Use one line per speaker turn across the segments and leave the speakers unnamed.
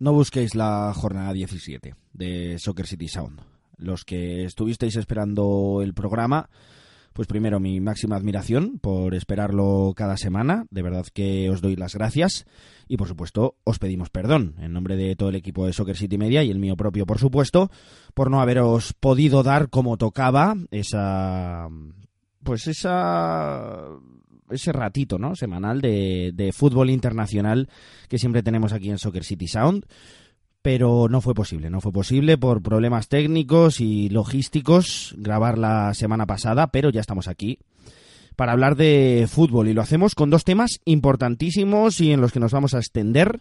No busquéis la jornada 17 de Soccer City Sound. Los que estuvisteis esperando el programa, pues primero mi máxima admiración por esperarlo cada semana. De verdad que os doy las gracias. Y por supuesto, os pedimos perdón en nombre de todo el equipo de Soccer City Media y el mío propio, por supuesto, por no haberos podido dar como tocaba esa. Pues esa ese ratito ¿no? semanal de, de fútbol internacional que siempre tenemos aquí en Soccer City Sound pero no fue posible, no fue posible por problemas técnicos y logísticos grabar la semana pasada, pero ya estamos aquí para hablar de fútbol y lo hacemos con dos temas importantísimos y en los que nos vamos a extender.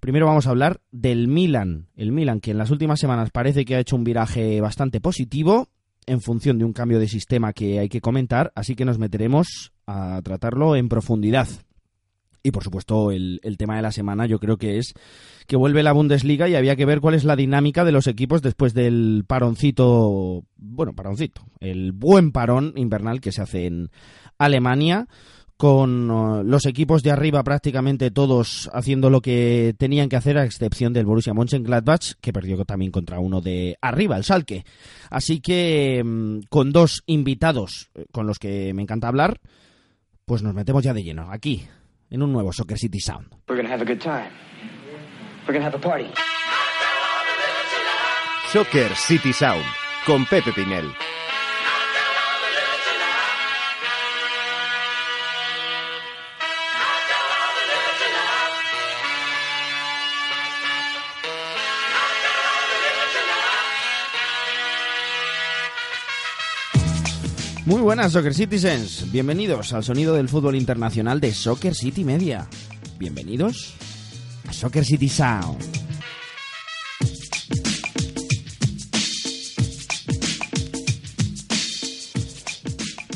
Primero vamos a hablar del Milan, el Milan que en las últimas semanas parece que ha hecho un viraje bastante positivo en función de un cambio de sistema que hay que comentar, así que nos meteremos a tratarlo en profundidad. Y por supuesto, el, tema de la semana yo creo que es que vuelve la Bundesliga y había que ver cuál es la dinámica de los equipos después del paroncito, bueno, paroncito, el buen parón invernal que se hace en Alemania con uh, los equipos de arriba prácticamente todos haciendo lo que tenían que hacer, a excepción del Borussia Mönchengladbach, que perdió también contra uno de arriba, el Salke. Así que mm, con dos invitados eh, con los que me encanta hablar, pues nos metemos ya de lleno aquí, en un nuevo Soccer City Sound.
Soccer City Sound, con Pepe Pinel.
Muy buenas Soccer Citizens, bienvenidos al sonido del fútbol internacional de Soccer City Media. Bienvenidos a Soccer City Sound.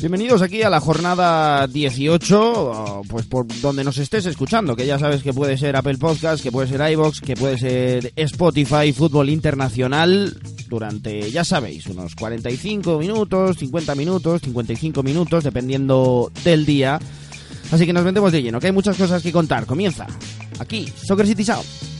Bienvenidos aquí a la jornada 18, pues por donde nos estés escuchando, que ya sabes que puede ser Apple Podcast, que puede ser iBox, que puede ser Spotify, Fútbol Internacional, durante, ya sabéis, unos 45 minutos, 50 minutos, 55 minutos, dependiendo del día. Así que nos metemos de lleno, que hay muchas cosas que contar. Comienza aquí, Soccer City Sound.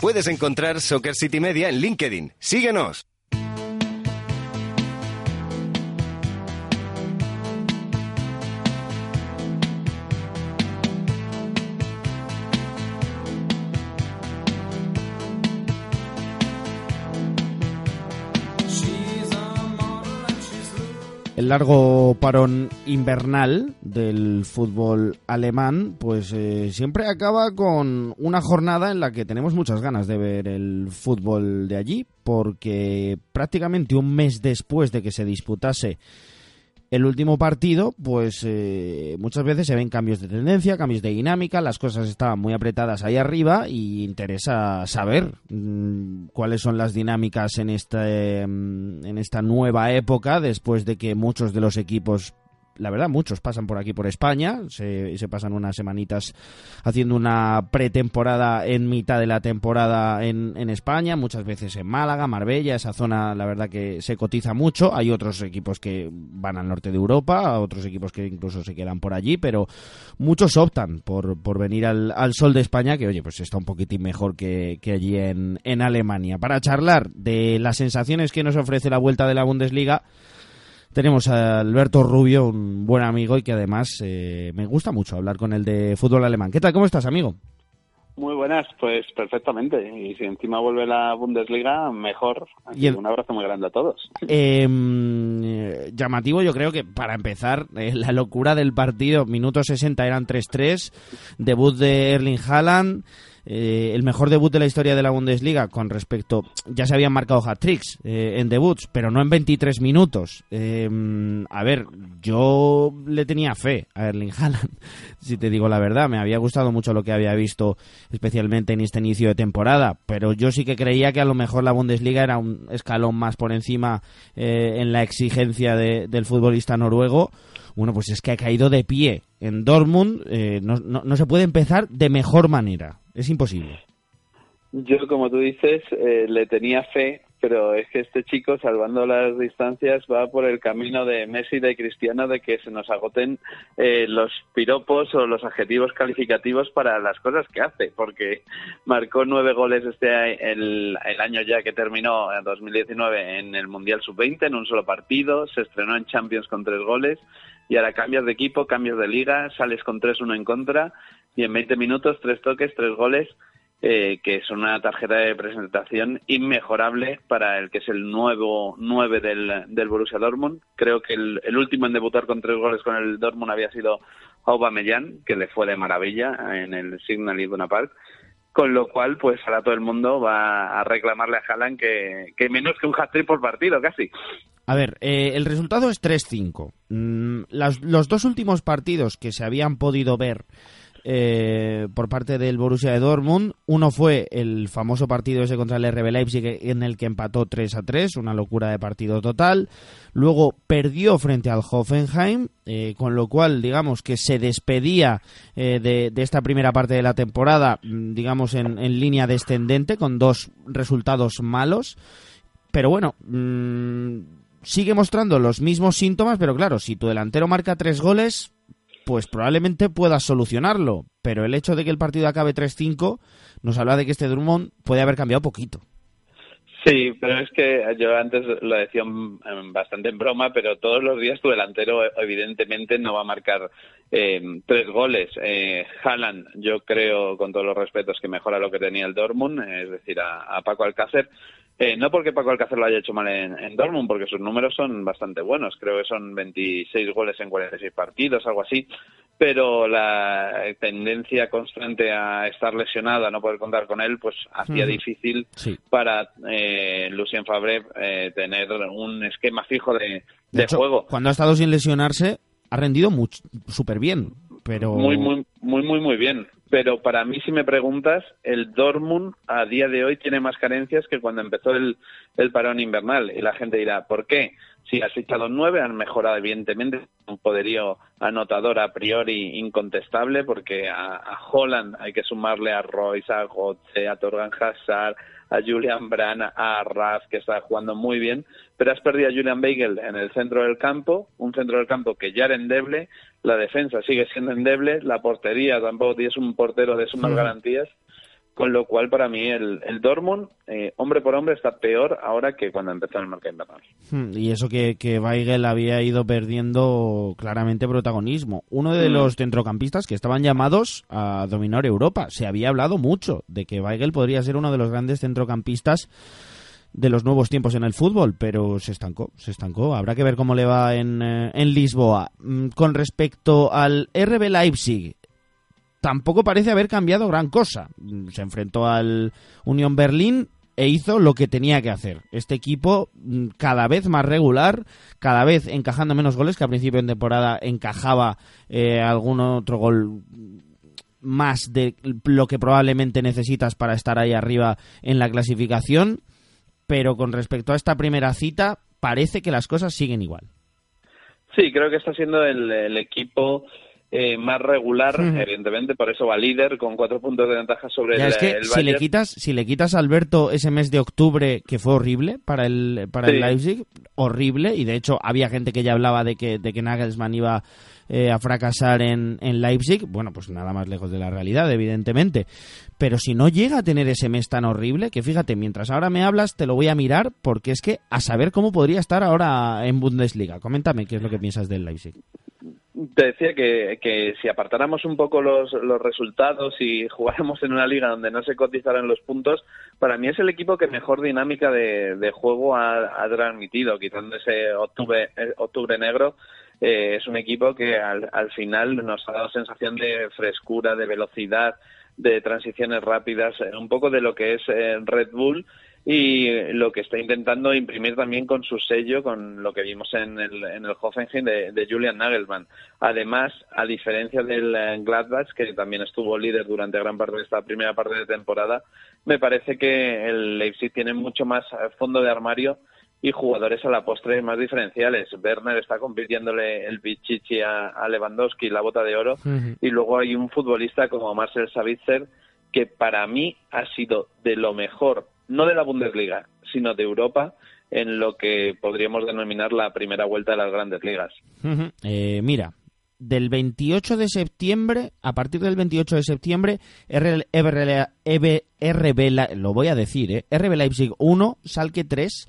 Puedes encontrar Soccer City Media en LinkedIn. Síguenos.
El largo parón invernal del fútbol alemán, pues eh, siempre acaba con una jornada en la que tenemos muchas ganas de ver el fútbol de allí, porque prácticamente un mes después de que se disputase el último partido, pues eh, muchas veces se ven cambios de tendencia, cambios de dinámica, las cosas estaban muy apretadas ahí arriba y interesa saber mm, cuáles son las dinámicas en, este, en esta nueva época después de que muchos de los equipos la verdad, muchos pasan por aquí, por España, se, pasan unas semanitas haciendo una pretemporada en mitad de la temporada en, en, España, muchas veces en Málaga, Marbella, esa zona la verdad que se cotiza mucho, hay otros equipos que van al norte de Europa, otros equipos que incluso se quedan por allí, pero muchos optan por, por venir al, al sol de España, que oye, pues está un poquitín mejor que, que allí en, en Alemania. Para charlar de las sensaciones que nos ofrece la vuelta de la Bundesliga, tenemos a Alberto Rubio, un buen amigo y que además eh, me gusta mucho hablar con él de fútbol alemán. ¿Qué tal? ¿Cómo estás, amigo?
Muy buenas, pues perfectamente. Y si encima vuelve la Bundesliga, mejor. Y Un abrazo muy grande a todos.
Eh, llamativo, yo creo que para empezar, eh, la locura del partido, minutos 60 eran 3-3, debut de Erling Haaland. Eh, el mejor debut de la historia de la Bundesliga con respecto, ya se habían marcado hat-tricks eh, en debuts, pero no en 23 minutos. Em, a ver, yo le tenía fe a Erling Haaland, si te digo la verdad, me había gustado mucho lo que había visto, especialmente en este inicio de temporada, pero yo sí que creía que a lo mejor la Bundesliga era un escalón más por encima eh, en la exigencia del futbolista noruego. Bueno, pues es que ha caído de pie en Dortmund, no, no se puede empezar de mejor manera. Es imposible.
Yo, como tú dices, eh, le tenía fe, pero es que este chico, salvando las distancias, va por el camino de Messi de Cristiano de que se nos agoten eh, los piropos o los adjetivos calificativos para las cosas que hace, porque marcó nueve goles este el, el año ya que terminó, en 2019, en el Mundial Sub-20, en un solo partido, se estrenó en Champions con tres goles, y ahora cambias de equipo, cambias de liga, sales con tres uno en contra y en 20 minutos tres toques, tres goles, eh, que es una tarjeta de presentación inmejorable para el que es el nuevo 9 del, del Borussia Dortmund. Creo que el, último en debutar con tres goles con el Dortmund había sido Aubameyang, que le fue de maravilla en el Signal Iduna Park. Con lo cual, pues ahora todo el mundo va a reclamarle a Haaland que, menos que un hat-trick por partido, casi.
A ver, eh, el resultado es 3-5. Mm, los dos últimos partidos que se habían podido ver eh, por parte del Borussia de Dortmund. Uno fue el famoso partido ese contra el RB Leipzig en el que empató 3 a 3, una locura de partido total. Luego perdió frente al Hoffenheim, eh, con lo cual, digamos que se despedía eh, de, esta primera parte de la temporada, mm, digamos en, línea descendente, con dos resultados malos. Pero bueno, mm, sigue mostrando los mismos síntomas, pero claro, si tu delantero marca tres goles, pues probablemente puedas solucionarlo. Pero el hecho de que el partido acabe 3-5 nos habla de que este Drummond puede haber cambiado poquito.
Sí, pero es que yo antes lo decía bastante en broma, pero todos los días tu delantero evidentemente no va a marcar eh, tres goles. Eh, Haaland, yo creo, con todos los respetos, que mejora lo que tenía el Dortmund, es decir, a Paco Alcácer, eh, no porque Paco Alcácer lo haya hecho mal en, Dortmund, porque sus números son bastante buenos. Creo que son 26 goles en 46 partidos, algo así. Pero la tendencia constante a estar lesionada, a no poder contar con él, pues hacía difícil para eh, Lucien Fabre eh, tener un esquema fijo de, juego.
Cuando ha estado sin lesionarse, ha rendido súper bien. Pero...
Muy, muy, muy, muy, muy bien pero para mí, si me preguntas, el Dortmund a día de hoy tiene más carencias que cuando empezó el, parón invernal. Y la gente dirá, ¿por qué? Si has fichado nueve, han mejorado evidentemente un poderío anotador a priori incontestable, porque a, a Holland hay que sumarle a Royce, a Gotze, a Torgan Hazard, a Julian Brand, a Raf, que está jugando muy bien, pero has perdido a Julian Beigel en el centro del campo, un centro del campo que ya era endeble, la defensa sigue siendo endeble, la portería tampoco tienes un portero de sumas garantías, con lo cual para mí el, el Dortmund, eh, hombre por hombre, está peor ahora que cuando empezó el mercado invernal.
Hmm, y eso que, que Weigel había ido perdiendo claramente protagonismo. Uno de hmm. los centrocampistas que estaban llamados a dominar Europa. Se había hablado mucho de que Weigel podría ser uno de los grandes centrocampistas de los nuevos tiempos en el fútbol, pero se estancó, se estancó. Habrá que ver cómo le va en, eh, en Lisboa. Mm, con respecto al RB Leipzig, tampoco parece haber cambiado gran cosa. Se enfrentó al Unión Berlín e hizo lo que tenía que hacer. Este equipo mm, cada vez más regular, cada vez encajando menos goles, que a principio de temporada encajaba eh, algún otro gol más de lo que probablemente necesitas para estar ahí arriba en la clasificación. Pero con respecto a esta primera cita, parece que las cosas siguen igual.
Sí, creo que está siendo el equipo eh, más regular, evidentemente, por eso va líder con cuatro puntos de ventaja sobre el,
es que si le quitas si le quitas a Alberto ese mes de octubre que fue horrible para el para el Leipzig, horrible y de hecho había gente que ya hablaba de que de que Nagelsmann iba eh, a fracasar en, en Leipzig, bueno, pues nada más lejos de la realidad, evidentemente. Pero si no llega a tener ese mes tan horrible, que fíjate, mientras ahora me hablas, te lo voy a mirar, porque es que a saber cómo podría estar ahora en Bundesliga. Coméntame qué es lo que piensas del Leipzig.
Te decía que, que si apartáramos un poco los, los resultados y jugáramos en una liga donde no se cotizaran los puntos, para mí es el equipo que mejor dinámica de, de juego ha, ha, transmitido, quitando ese octubre, eh, negro. Eh, es un equipo que al, al final nos ha dado sensación de frescura, de velocidad, de transiciones rápidas, un poco de lo que es Red Bull y lo que está intentando imprimir también con su sello, con lo que vimos en el, en el Hoffenheim de, Julian Nagelmann. Además, a diferencia del eh, Gladbach, que también estuvo líder durante gran parte de esta primera parte de temporada, me parece que el Leipzig tiene mucho más eh, fondo de armario y jugadores a la postre más diferenciales. Werner está compitiéndole el Pichichi a, Lewandowski, la bota de oro, y luego hay un futbolista como Marcel Savitzer que para mí ha sido de lo mejor no de la Bundesliga, sino de Europa, en lo que podríamos denominar la primera vuelta de las grandes ligas.
Eh, mira, del 28 de septiembre, a partir del 28 de septiembre, RB, lo voy a decir, eh, RB Leipzig 1, Salke 3,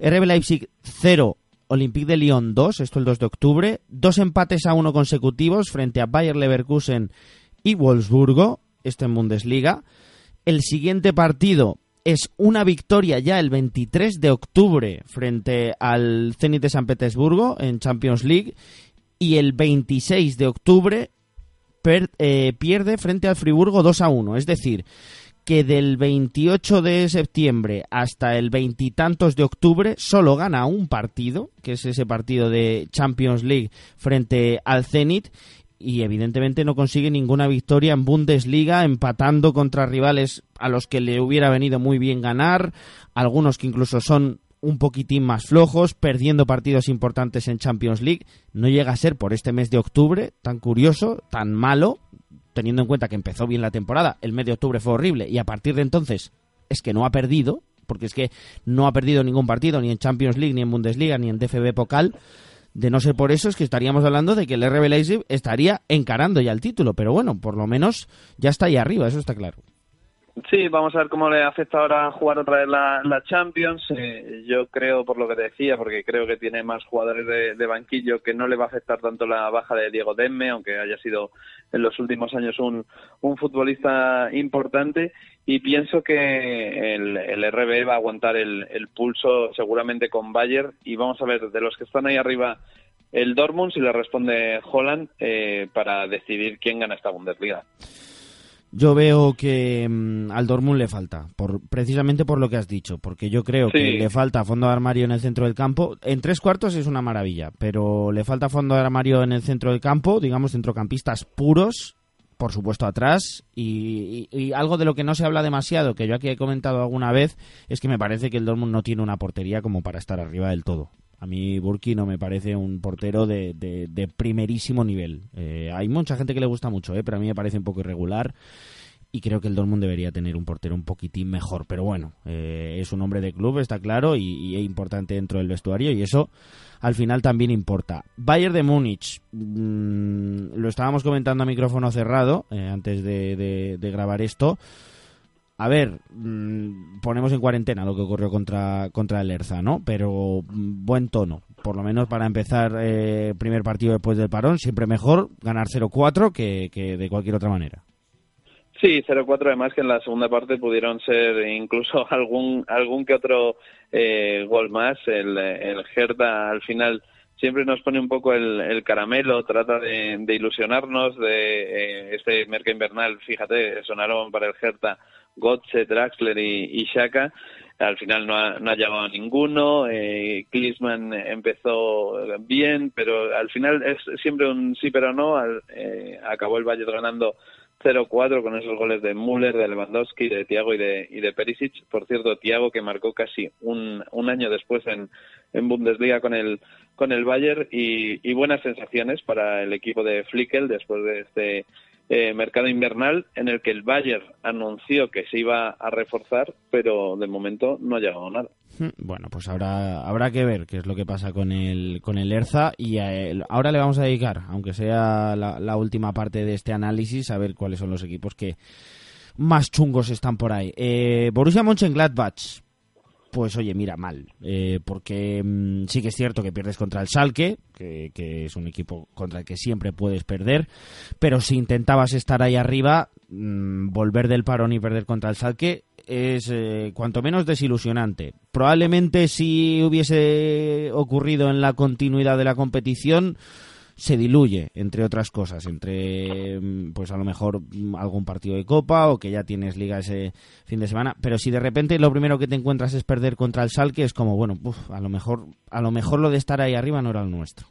RB Leipzig 0, Olympique de Lyon 2, esto el 2 de octubre, dos empates a uno consecutivos frente a Bayer Leverkusen y Wolfsburgo, esto en Bundesliga. El siguiente partido es una victoria ya el 23 de octubre frente al Zenit de San Petersburgo en Champions League y el 26 de octubre eh, pierde frente al Friburgo 2 a 1. Es decir, que del 28 de septiembre hasta el veintitantos de octubre solo gana un partido, que es ese partido de Champions League frente al Zenit, y evidentemente no consigue ninguna victoria en Bundesliga, empatando contra rivales a los que le hubiera venido muy bien ganar, algunos que incluso son un poquitín más flojos, perdiendo partidos importantes en Champions League. No llega a ser por este mes de octubre tan curioso, tan malo, teniendo en cuenta que empezó bien la temporada, el mes de octubre fue horrible y a partir de entonces es que no ha perdido, porque es que no ha perdido ningún partido, ni en Champions League, ni en Bundesliga, ni en DFB Pokal. De no ser por eso, es que estaríamos hablando de que el RB Leipzig estaría encarando ya el título, pero bueno, por lo menos ya está ahí arriba, eso está claro.
Sí, vamos a ver cómo le afecta ahora jugar otra vez la, Champions. Eh, yo creo, por lo que te decía, porque creo que tiene más jugadores de, banquillo, que no le va a afectar tanto la baja de Diego Demme, aunque haya sido en los últimos años un, futbolista importante. Y pienso que el, el RB va a aguantar el, el pulso seguramente con Bayern. Y vamos a ver, de los que están ahí arriba, el Dortmund, si le responde Holland, eh, para decidir quién gana esta Bundesliga.
Yo veo que mm, al Dortmund le falta, por, precisamente por lo que has dicho, porque yo creo que le falta fondo de armario en el centro del campo. En tres cuartos es una maravilla, pero le falta fondo de armario en el centro del campo, digamos centrocampistas puros, por supuesto atrás, y, y, algo de lo que no se habla demasiado, que yo aquí he comentado alguna vez, es que me parece que el Dortmund no tiene una portería como para estar arriba del todo. A mí Burki no me parece un portero de, de, primerísimo nivel. Eh, hay mucha gente que le gusta mucho, eh, pero a mí me parece un poco irregular y creo que el Dortmund debería tener un portero un poquitín mejor. Pero bueno, eh, es un hombre de club, está claro, y, es importante dentro del vestuario y eso al final también importa. Bayern de Múnich, mm, lo estábamos comentando a micrófono cerrado antes de, de grabar esto a ver, mm, ponemos en cuarentena lo que ocurrió contra, contra el Erza, ¿no? Pero mm, buen tono, por lo menos para empezar eh, primer partido después del parón, siempre mejor ganar 0-4 que, que de cualquier otra manera.
Sí, 0-4 además que en la segunda parte pudieron ser incluso algún algún que otro eh, gol más. El, el Hertha al final siempre nos pone un poco el, caramelo, trata de, ilusionarnos de eh, este mercado invernal, fíjate, sonaron para el Hertha Gotze, Draxler y, Shaka. Al final no ha, no ha llegado a ninguno. Eh, Klinsmann empezó bien, pero al final es siempre un sí pero no. Eh, acabó el Valle ganando 0-4 con esos goles de Müller, de Lewandowski, de Thiago y de, y de Perisic. Por cierto, Thiago que marcó casi un, un año después en, Bundesliga con el con el Bayern y, y buenas sensaciones para el equipo de Flickel después de este eh, mercado invernal en el que el Bayern anunció que se iba a reforzar, pero de momento no ha llegado nada.
Hmm, bueno, pues habrá, habrá que ver qué es lo que pasa con el, con el Erza y ahora le vamos a dedicar, aunque sea la, última parte de este análisis, a ver cuáles son los equipos que más chungos están por ahí. Eh, Borussia Mönchengladbach, pues oye, mira, mal. Eh, porque mm, sí que es cierto que pierdes contra el Salque, que, es un equipo contra el que siempre puedes perder, pero si intentabas estar ahí arriba, mm, volver del parón y perder contra el Salque es eh, cuanto menos desilusionante. Probablemente si hubiese ocurrido en la continuidad de la competición, se diluye, entre otras cosas, entre mm, pues a lo mejor mm, algún partido de copa o que ya tienes liga ese fin de semana, pero si de repente lo primero que te encuentras es perder contra el Salque es como, bueno, a lo mejor a lo mejor lo de estar ahí arriba no era el nuestro.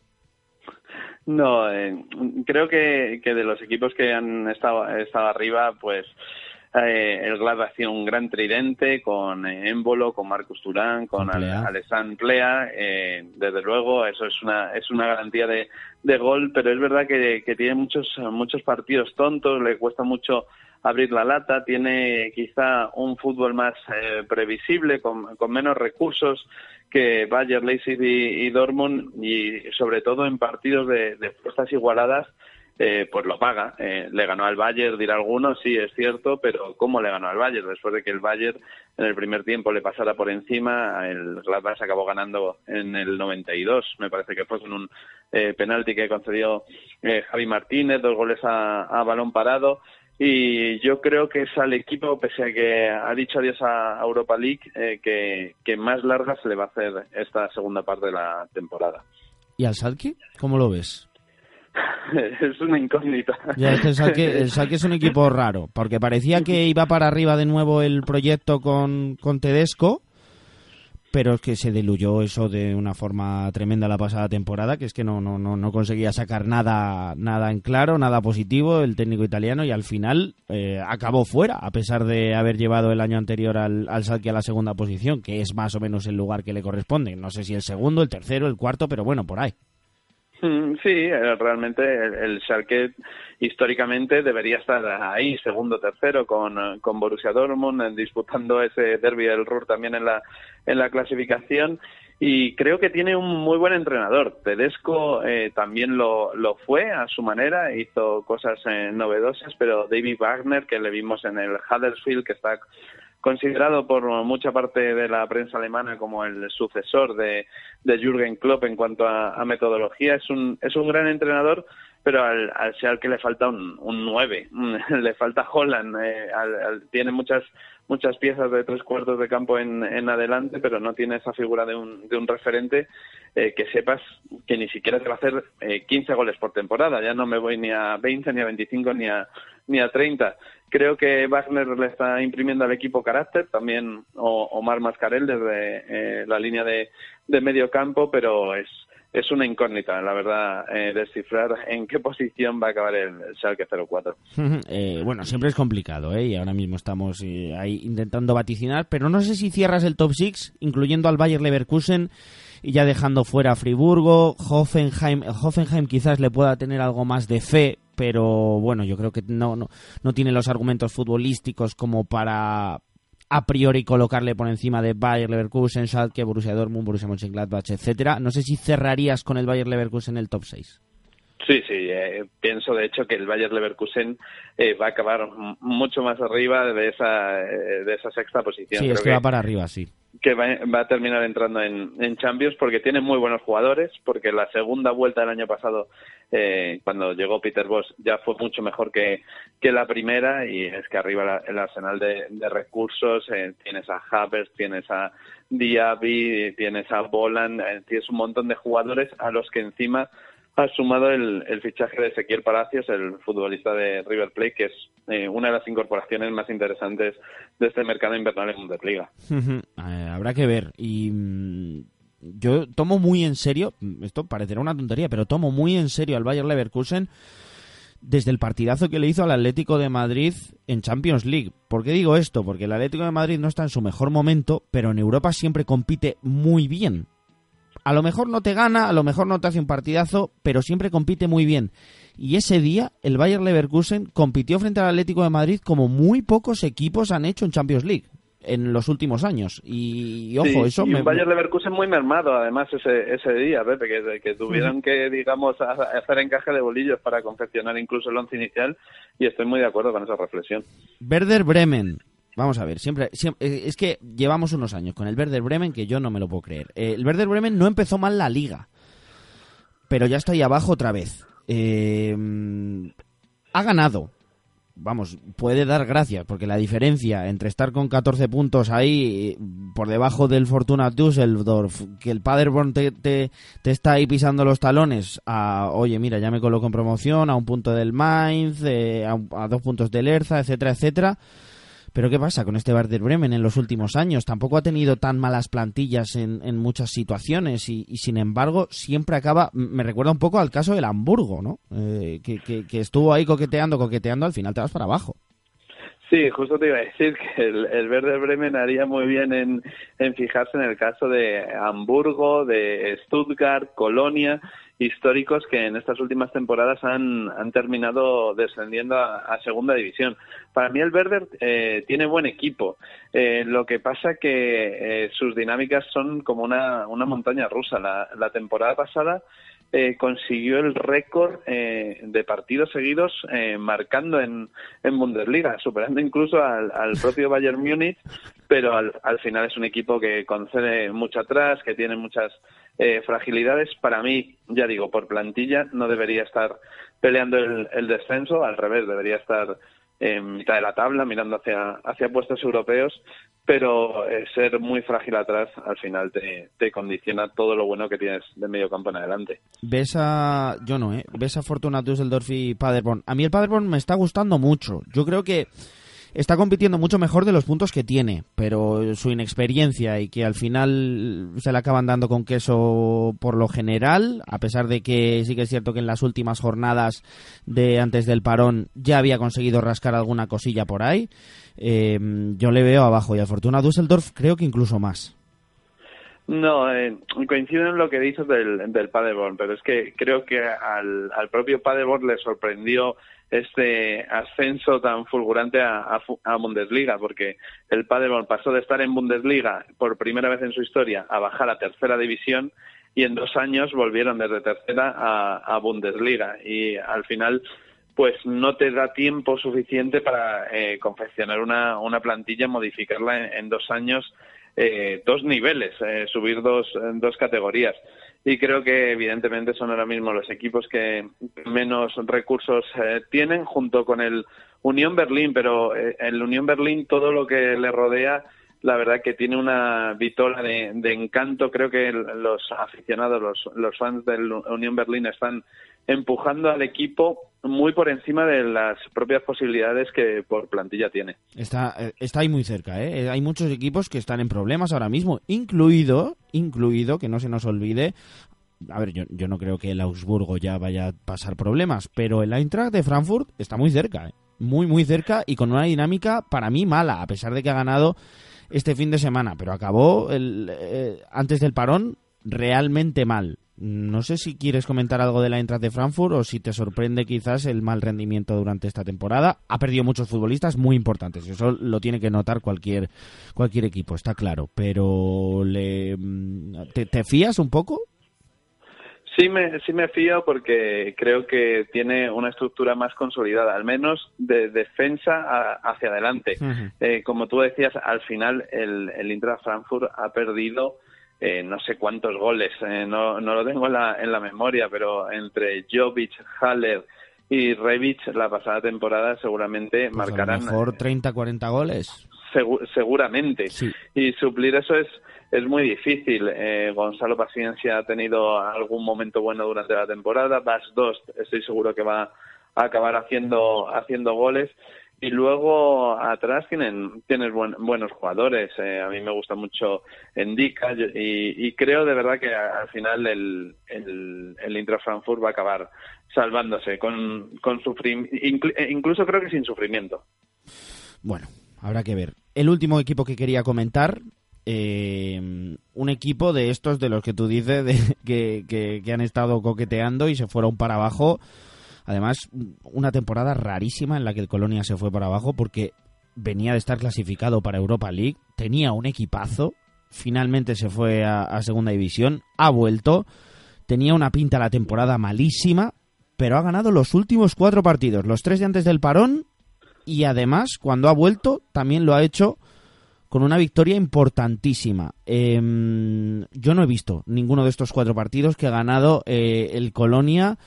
No, eh, creo que, que de los equipos que han estado, estado arriba, pues eh, el Gladbach hacía un gran tridente con eh, Émbolo, con Marcus Turán, con Alessandro Plea. Eh, desde luego, eso es una, es una garantía de, de gol, pero es verdad que, que tiene muchos, muchos partidos tontos, le cuesta mucho abrir la lata, tiene quizá un fútbol más eh, previsible, con, con, menos recursos que Bayer, Leipzig y, y, Dortmund, y sobre todo en partidos de, de fuerzas igualadas, eh, pues lo paga. Eh, le ganó al Bayern, dirá alguno, sí, es cierto, pero ¿cómo le ganó al Bayern? Después de que el Bayern en el primer tiempo le pasara por encima, el Gladbach acabó ganando en el 92, me parece que fue con un eh, penalti que concedió eh, Javi Martínez, dos goles a, a, balón parado. Y yo creo que es al equipo, pese a que ha dicho adiós a Europa League, eh, que, que más larga se le va a hacer esta segunda parte de la temporada.
¿Y al Salki? ¿Cómo lo ves?
es una incógnita.
El, Salque, es un equipo raro, porque parecía que iba para arriba de nuevo el proyecto con, con Tedesco, pero es que se diluyó eso de una forma tremenda la pasada temporada, que es que no, no, no, no conseguía sacar nada, nada en claro, nada positivo el técnico italiano y al final eh, acabó fuera, a pesar de haber llevado el año anterior al, al Salque a la segunda posición, que es más o menos el lugar que le corresponde. No sé si el segundo, el tercero, el cuarto, pero bueno, por ahí.
Mm, sí, eh, realmente el Schalke históricamente debería estar ahí, segundo, tercero, con, con Borussia Dortmund, eh, disputando ese derby del Ruhr también en la, en la clasificación. Y creo que tiene un muy buen entrenador. Tedesco eh, también lo, lo fue a su manera, hizo cosas eh, novedosas, pero David Wagner, que le vimos en el Huddersfield, que está considerado por mucha parte de la prensa alemana como el sucesor de, Jürgen Klopp en cuanto a, metodología. Es un, es un gran entrenador, pero al, al que le falta un, un 9, le falta Holland, eh, tiene muchas muchas piezas de tres cuartos de campo en, en adelante, pero no tiene esa figura de un, de un referente eh, que sepas que ni siquiera te va a hacer eh, 15 goles por temporada. Ya no me voy ni a 20, ni a 25, ni a, ni a 30. Creo que Wagner le está imprimiendo al equipo carácter, también Omar Mascarel desde eh, la línea de, de medio campo, pero es, es una incógnita, la verdad, eh, descifrar en qué posición va a acabar el Schalke 04.
eh, bueno, siempre es complicado, ¿eh? Y ahora mismo estamos eh, ahí intentando vaticinar, pero no sé si cierras el top 6, incluyendo al Bayer Leverkusen y ya dejando fuera a Friburgo, Hoffenheim, Hoffenheim quizás le pueda tener algo más de fe, pero bueno, yo creo que no, no, no tiene los argumentos futbolísticos como para a priori colocarle por encima de Bayer Leverkusen, Schalke, Borussia Dortmund, Borussia Mönchengladbach, etcétera. No sé si cerrarías con el Bayer Leverkusen en el top 6.
Sí, sí, eh, pienso de hecho que el Bayer Leverkusen eh, va a acabar mucho más arriba de esa, eh, de esa sexta posición.
Sí,
Creo
es que, va para arriba, sí.
Que va, va a terminar entrando en, en, Champions porque tiene muy buenos jugadores, porque la segunda vuelta del año pasado, eh, cuando llegó Peter Bosch, ya fue mucho mejor que, que la primera y es que arriba la, el arsenal de, de recursos, eh, tienes a Havertz, tienes a Diaby, tienes a Boland, tienes un montón de jugadores a los que encima ha sumado el, fichaje de Ezequiel Palacios, el futbolista de River Plate, que es eh, una de las incorporaciones más interesantes de este mercado invernal en Bundesliga.
habrá que ver. Y mmm, yo tomo muy en serio, esto parecerá una tontería, pero tomo muy en serio al Bayer Leverkusen desde el partidazo que le hizo al Atlético de Madrid en Champions League. ¿Por qué digo esto? Porque el Atlético de Madrid no está en su mejor momento, pero en Europa siempre compite muy bien a lo mejor no te gana, a lo mejor no te hace un partidazo, pero siempre compite muy bien. Y ese día el Bayer Leverkusen compitió frente al Atlético de Madrid como muy pocos equipos han hecho en Champions League en los últimos años. Y, y ojo,
sí,
eso
y
me.
Bayer Leverkusen muy mermado, además, ese, ese día, Pepe, que, que tuvieron que, digamos, hacer encaje de bolillos para confeccionar incluso el once inicial. Y estoy muy de acuerdo con esa reflexión.
Werder Bremen. Vamos a ver, siempre, siempre, es que llevamos unos años con el Werder Bremen que yo no me lo puedo creer. Eh, el Werder Bremen no empezó mal la liga, pero ya está ahí abajo otra vez. Eh, ha ganado, vamos, puede dar gracias, porque la diferencia entre estar con 14 puntos ahí por debajo del Fortuna Düsseldorf, que el Paderborn te, te, está ahí pisando los talones, a, oye, mira, ya me coloco en promoción, a un punto del Mainz, eh, a, dos puntos del Erza, etcétera, etcétera. Pero ¿qué pasa con este Werder Bremen en los últimos años? Tampoco ha tenido tan malas plantillas en, en muchas situaciones y, sin embargo siempre acaba... Me recuerda un poco al caso del Hamburgo, ¿no? Eh, que, que, estuvo ahí coqueteando, coqueteando, al final te vas para abajo.
Sí, justo te iba a decir que el, el Werder Bremen haría muy bien en, en fijarse en el caso de Hamburgo, de Stuttgart, Colonia históricos que en estas últimas temporadas han, han terminado descendiendo a, segunda división. Para mí el Werder eh, tiene buen equipo. Eh, lo que pasa que eh, sus dinámicas son como una, una montaña rusa. La, la temporada pasada eh, consiguió el récord eh, de partidos seguidos eh, marcando en, en, Bundesliga, superando incluso al, al propio Bayern Múnich, pero al, al, final es un equipo que concede mucho atrás, que tiene muchas eh, fragilidades. Para mí, ya digo, por plantilla no debería estar peleando el, el descenso, al revés, debería estar en mitad de la tabla, mirando hacia, hacia puestos europeos, pero eh, ser muy frágil atrás al final te, condiciona todo lo bueno que tienes de medio campo en adelante.
Ves a, yo no, ¿eh? Ves a Fortuna Düsseldorf y Paderborn. A mí el Paderborn me está gustando mucho. Yo creo que está compitiendo mucho mejor de los puntos que tiene, pero su inexperiencia y que al final se le acaban dando con queso por lo general, a pesar de que sí que es cierto que en las últimas jornadas de antes del parón ya había conseguido rascar alguna cosilla por ahí, eh, yo le veo abajo y a Fortuna Düsseldorf creo que incluso más.
No, eh, coincido en lo que dices del, del Paderborn, pero es que creo que al, al propio Paderborn le sorprendió este ascenso tan fulgurante a, Bundesliga, porque el Paderborn pasó de estar en Bundesliga por primera vez en su historia a bajar a tercera división y en dos años volvieron desde tercera a, Bundesliga. Y al final pues no te da tiempo suficiente para eh, confeccionar una, una plantilla, modificarla en, dos años, eh, dos niveles, eh, subir dos, dos categorías y creo que evidentemente son ahora mismo los equipos que menos recursos eh, tienen junto con el Unión Berlín, pero eh, el Unión Berlín todo lo que le rodea la verdad que tiene una vitola de, encanto. Creo que los aficionados, los, los fans del Unión Berlín están empujando al equipo muy por encima de las propias posibilidades que por plantilla tiene.
Está, eh, está ahí muy cerca, ¿eh? Hay muchos equipos que están en problemas ahora mismo, incluido, incluido, que no se nos olvide, a ver, yo, yo no creo que el Augsburgo ya vaya a pasar problemas, pero el Eintracht de Frankfurt está muy cerca, ¿eh? muy, muy cerca y con una dinámica para mí mala, a pesar de que ha ganado este fin de semana, pero acabó el, eh, antes del parón realmente mal. No sé si quieres comentar algo de la entrada de Frankfurt o si te sorprende quizás el mal rendimiento durante esta temporada. Ha perdido muchos futbolistas muy importantes, eso lo tiene que notar cualquier, cualquier equipo, está claro. Pero le, mm, ¿te, fías un poco?
Sí me, sí me fío porque creo que tiene una estructura más consolidada, al menos de defensa hacia adelante. Eh, como tú decías, al final el, el Intra Frankfurt ha perdido eh, no sé cuántos goles, eh, no, no lo tengo en la, en la memoria, pero entre Jovic, Haller y Rebic la pasada temporada seguramente pues marcarán...
A lo mejor 30, 40 goles.
seguramente. Y suplir eso es, es muy difícil. Eh, Gonzalo Paciencia ha tenido algún momento bueno durante la temporada. Bas Dost estoy seguro que va a acabar haciendo, haciendo goles. Y luego atrás tienen, tienes buenos jugadores. Eh, a mí me gusta mucho Endika y, y, creo de verdad que al final el, el, el Intra Frankfurt va a acabar salvándose con, con eh, incluso creo que sin sufrimiento.
Bueno, habrá que ver. El último equipo que quería comentar, eh, un equipo de estos de los que tú dices de, que, que, que han estado coqueteando y se fueron para abajo Además, una temporada rarísima en la que el Colonia se fue para abajo porque venía de estar clasificado para Europa League, tenía un equipazo, finalmente se fue a, Segunda División, ha vuelto, tenía una pinta la temporada malísima, pero ha ganado los últimos cuatro partidos, los tres de antes del parón, y además, cuando ha vuelto, también lo ha hecho con una victoria importantísima. Em, yo no he visto ninguno de estos cuatro partidos que ha ganado eh, el Colonia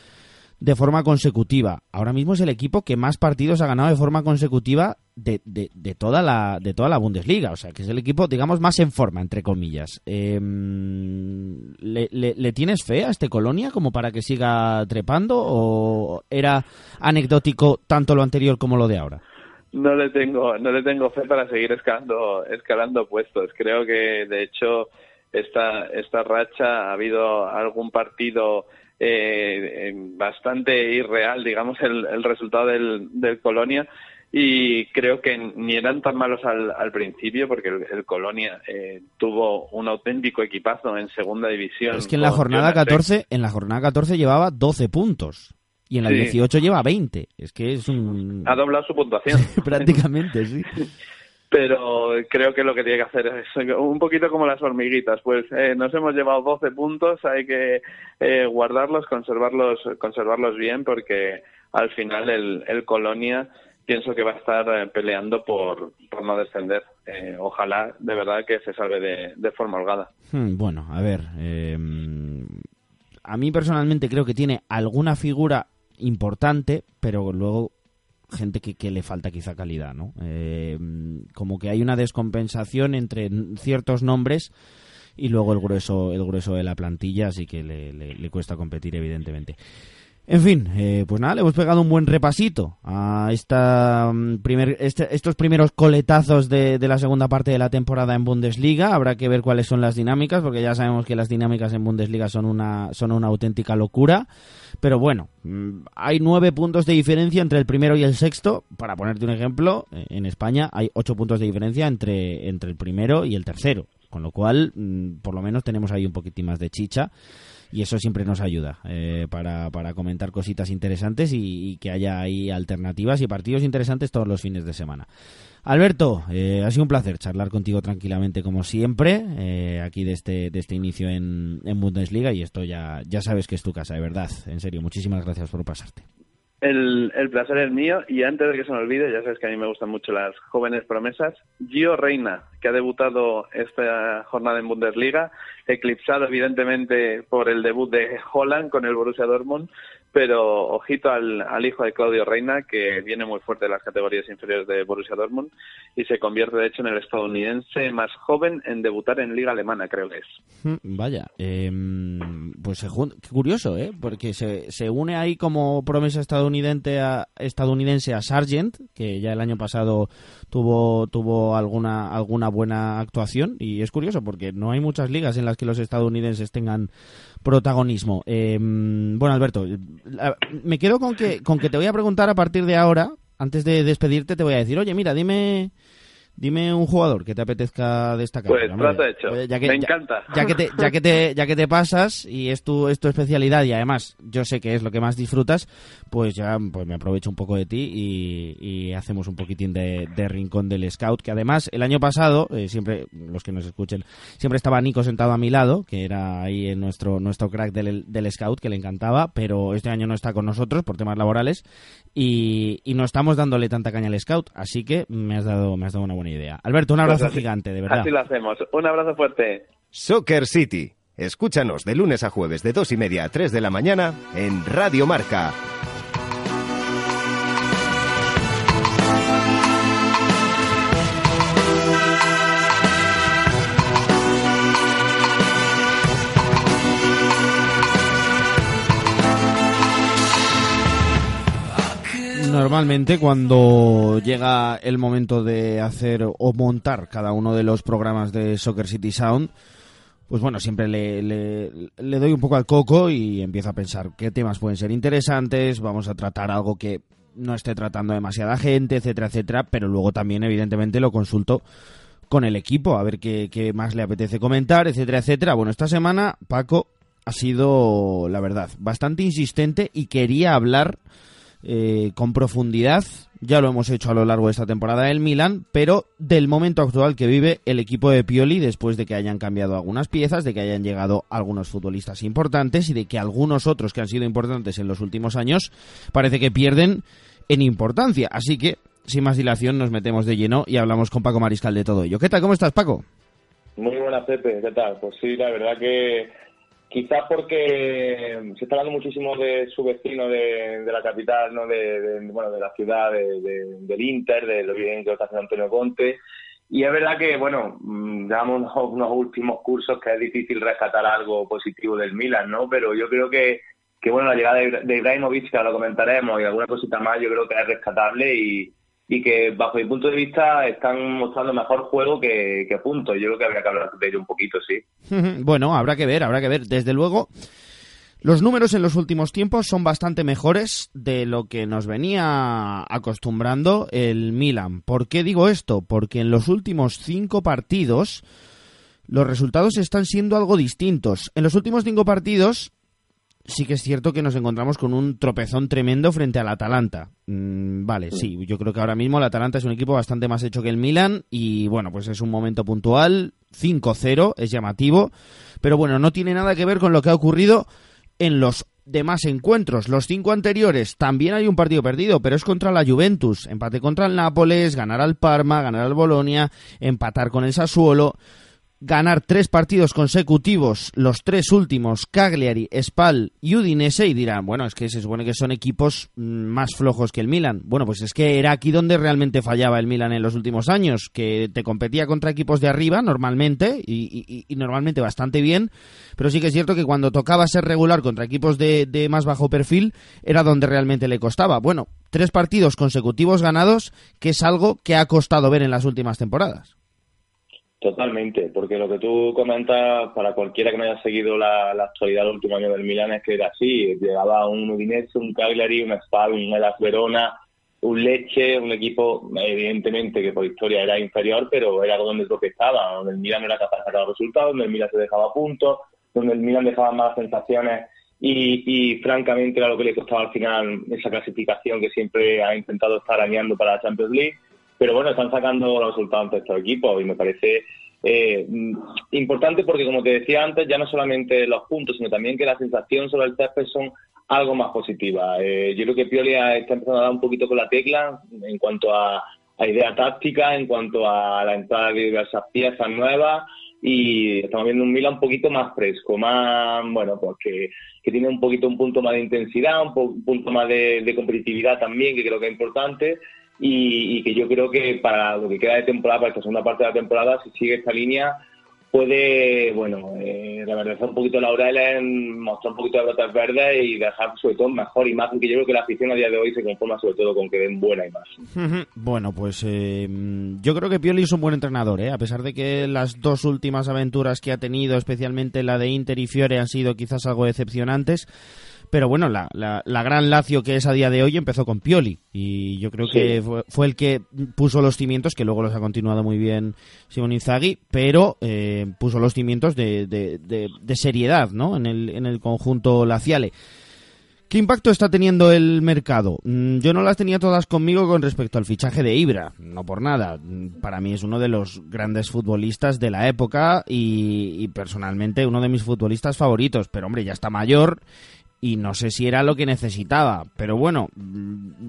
de forma consecutiva. Ahora mismo es el equipo que más partidos ha ganado de forma consecutiva de, de, de toda, la, de toda la Bundesliga. O sea, que es el equipo, digamos, más en forma, entre comillas. Em, ¿le, le, tienes fe a este Colonia como para que siga trepando o era anecdótico tanto lo anterior como lo de ahora?
No le tengo, no le tengo fe para seguir escalando, escalando puestos. Creo que, de hecho, esta, esta racha ha habido algún partido eh, bastante irreal, digamos, el, el resultado del, del, Colonia. Y creo que ni eran tan malos al, al principio, porque el, Colonia eh, tuvo un auténtico equipazo en segunda división.
Es que en la jornada 14, en la jornada 14 llevaba 12 puntos y en la 18 lleva 20. Es que es un...
Ha doblado su puntuación.
Prácticamente, sí.
pero creo que lo que tiene que hacer es un poquito como las hormiguitas, pues eh, nos hemos llevado 12 puntos, hay que eh, guardarlos, conservarlos, conservarlos bien, porque al final el, el Colonia pienso que va a estar eh, peleando por, por no descender. ojalá de verdad que se salve de, de forma holgada.
Hmm, bueno, a ver, a mí personalmente creo que tiene alguna figura importante, pero luego gente que, le falta quizá calidad, ¿no? Eh, como que hay una descompensación entre ciertos nombres y luego el grueso, el grueso de la plantilla, así que le cuesta competir, evidentemente. En fin, eh, pues nada, le hemos pegado un buen repasito a esta mm, primer, este, estos primeros coletazos de, la segunda parte de la temporada en Bundesliga. Habrá que ver cuáles son las dinámicas, porque ya sabemos que las dinámicas en Bundesliga son una, son una auténtica locura. Pero bueno, mm, hay nueve puntos de diferencia entre el primero y el sexto. Para ponerte un ejemplo, eh, en España hay ocho puntos de diferencia entre, entre el primero y el tercero. Con lo cual, mm, por lo menos tenemos ahí un poquitín más de chicha y eso siempre nos ayuda eh, para, para, comentar cositas interesantes y, que haya ahí alternativas y partidos interesantes todos los fines de semana. Alberto, eh, ha sido un placer charlar contigo tranquilamente como siempre, eh, aquí de este, este inicio en, en Bundesliga y esto ya, ya sabes que es tu casa, de verdad, en serio, muchísimas gracias por pasarte.
El, el, placer es mío. Y antes de que se me olvide, ya sabes que a mí me gustan mucho las jóvenes promesas, Gio Reina, que ha debutado esta jornada en Bundesliga, eclipsado evidentemente por el debut de Holland con el Borussia Dortmund, pero ojito al, al, hijo de Claudio Reina, que viene muy fuerte en las categorías inferiores de Borussia Dortmund y se convierte, de hecho, en el estadounidense más joven en debutar en Liga Alemana, creo que es.
Hmm, vaya, eh, pues curioso, ¿eh? Porque se, se une ahí como promesa estadounidense a, estadounidense a Sargent, que ya el año pasado tuvo, tuvo alguna, alguna buena actuación, y es curioso porque no hay muchas ligas en las que los estadounidenses tengan protagonismo. Eh, bueno, Alberto, me quedo con que, con que te voy a preguntar a partir de ahora, antes de despedirte, te voy a decir, oye, mira, dime Dime un jugador que te apetezca destacar.
Pues trato hecho. Pues, me encanta.
Ya, que te, ya que te, ya que te pasas y es tu, es tu especialidad y además yo sé que es lo que más disfrutas, pues ya pues me aprovecho un poco de ti y, hacemos un poquitín de, rincón del scout. Que además el año pasado, eh, siempre los que nos escuchen, siempre estaba Nico sentado a mi lado, que era ahí en nuestro, nuestro crack del, del scout que le encantaba, pero este año no está con nosotros por temas laborales y, y no estamos dándole tanta caña al scout, así que me has dado, me has dado una buena idea. Alberto, un pues abrazo gigante, de verdad.
Así lo hacemos. Un abrazo fuerte.
Soccer City. Escúchanos de lunes a jueves de dos y media a 3 de la mañana en Radio Marca.
Normalmente cuando llega el momento de hacer o montar cada uno de los programas de Soccer City Sound, pues bueno, siempre le, doy un poco al coco y empiezo a pensar qué temas pueden ser interesantes, vamos a tratar algo que no esté tratando demasiada gente, etcétera, etcétera, pero luego también evidentemente lo consulto con el equipo, a ver qué, qué más le apetece comentar, etcétera, etcétera. Bueno, esta semana Paco ha sido, la verdad, bastante insistente y quería hablar eh, con profundidad. Ya lo hemos hecho a lo largo de esta temporada del Milan, pero del momento actual que vive el equipo de Pioli después de que hayan cambiado algunas piezas, de que hayan llegado algunos futbolistas importantes y de que algunos otros que han sido importantes en los últimos años parece que pierden en importancia. Así que, sin más dilación, nos metemos de lleno y hablamos con Paco Mariscal de todo ello. ¿Qué tal? ¿Cómo estás, Paco?
Muy buenas, Pepe. ¿Qué tal? Pues sí, la verdad que quizás porque se está hablando muchísimo de su vecino de, la capital, ¿no? De, bueno, de la ciudad, del Inter, de lo bien que está haciendo Antonio Conte. Y es verdad que, bueno, damos mm, unos, últimos cursos que es difícil rescatar algo positivo del Milan, ¿no? Pero yo creo que, que bueno, la llegada de, de Ibrahimovic, que ahora lo comentaremos, y alguna cosita más, yo creo que es rescatable y, y que bajo mi punto de vista están mostrando mejor juego que, que punto. Yo creo que habría que hablar de ello un poquito, sí.
bueno, habrá que ver, habrá que ver. Desde luego, los números en los últimos tiempos son bastante mejores de lo que nos venía acostumbrando el Milan. ¿Por qué digo esto? Porque en los últimos cinco partidos los resultados están siendo algo distintos. En los últimos cinco partidos sí que es cierto que nos encontramos con un tropezón tremendo frente al Atalanta. Mm, vale, sí, yo creo que ahora mismo el Atalanta es un equipo bastante más hecho que el Milan y bueno, pues es un momento puntual, 5-0, es llamativo, pero bueno, no tiene nada que ver con lo que ha ocurrido en los demás encuentros. Los cinco anteriores también hay un partido perdido, pero es contra la Juventus. Empate contra el Nápoles, ganar al Parma, ganar al Bolonia, empatar con el Sassuolo ganar tres partidos consecutivos, los tres últimos, Cagliari, Spal y Udinese, y dirán, bueno, es que se supone que son equipos mm, más flojos que el Milan. Bueno, pues es que era aquí donde realmente fallaba el Milan en los últimos años, que te competía contra equipos de arriba normalmente, y, normalmente bastante bien, pero sí que es cierto que cuando tocaba ser regular contra equipos de más bajo perfil, era donde realmente le costaba. Bueno, tres partidos consecutivos ganados, que es algo que ha costado ver en las últimas temporadas.
Totalmente, porque lo que tú comentas, para cualquiera que no haya seguido la, actualidad del último año del Milan, es que era así. Llegaba un Udinese, un Cagliari, un Spal, un Elas Verona, un Leche, un equipo, evidentemente, que por historia era inferior, pero era donde que estaba, donde el Milan era capaz de sacar resultados, donde el Milan se dejaba puntos, donde el Milan dejaba más sensaciones y, y, francamente era lo que le costaba al final esa clasificación que siempre ha intentado estar arañando para la Champions League pero bueno, están sacando los resultados de estos equipos y me parece eh, importante porque, como te decía antes, ya no solamente los puntos, sino también que la sensación sobre el césped son algo más positiva. Eh, yo creo que Pioli está empezando a dar un poquito con la tecla en cuanto a, idea táctica, en cuanto a la entrada de diversas piezas nuevas y estamos viendo un Milan un poquito más fresco, más, bueno, pues que, tiene un poquito un punto más de intensidad, un, punto más de, competitividad también, que creo que es importante y, que yo creo que para lo que queda de temporada, para esta segunda parte de la temporada, si sigue esta línea, puede, bueno, eh, un poquito laureles, mostrar un poquito de brotas verdes y dejar sobre todo mejor imagen, que yo creo que la afición a día de hoy se conforma sobre todo con que den buena imagen.
Bueno, pues eh, yo creo que Pioli es un buen entrenador, ¿eh? a pesar de que las dos últimas aventuras que ha tenido, especialmente la de Inter y Fiore, han sido quizás algo decepcionantes pero bueno, la, la, gran Lazio que es a día de hoy empezó con Pioli y yo creo que fue, el que puso los cimientos, que luego los ha continuado muy bien Simón Inzaghi, pero eh, puso los cimientos de, de, seriedad ¿no? en, el, en el conjunto laciale. ¿Qué impacto está teniendo el mercado? Mm, yo no las tenía todas conmigo con respecto al fichaje de Ibra, no por nada. Para mí es uno de los grandes futbolistas de la época y, y personalmente uno de mis futbolistas favoritos. Pero hombre, ya está mayor y no sé si era lo que necesitaba, pero bueno,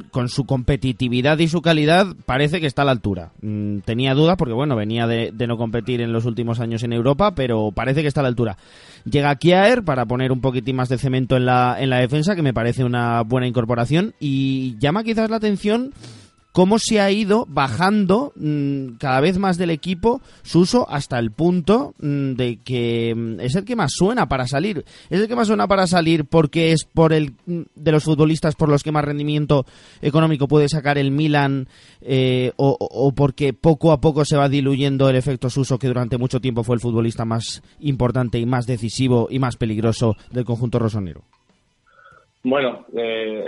con su competitividad y su calidad parece que está a la altura. Mm, tenía dudas porque bueno, venía de, no competir en los últimos años en Europa, pero parece que está a la altura. Llega Kiaer para poner un poquitín más de cemento en la, en la defensa, que me parece una buena incorporación, y llama quizás la atención cómo se ha ido bajando mm, cada vez más del equipo su uso hasta el punto mm, de que mm, es el que más suena para salir. Es el que más suena para salir porque es por el de los futbolistas por los que más rendimiento económico puede sacar el Milan eh, o, porque poco a poco se va diluyendo el efecto Suso que durante mucho tiempo fue el futbolista más importante y más decisivo y más peligroso del conjunto rosonero.
Bueno, eh,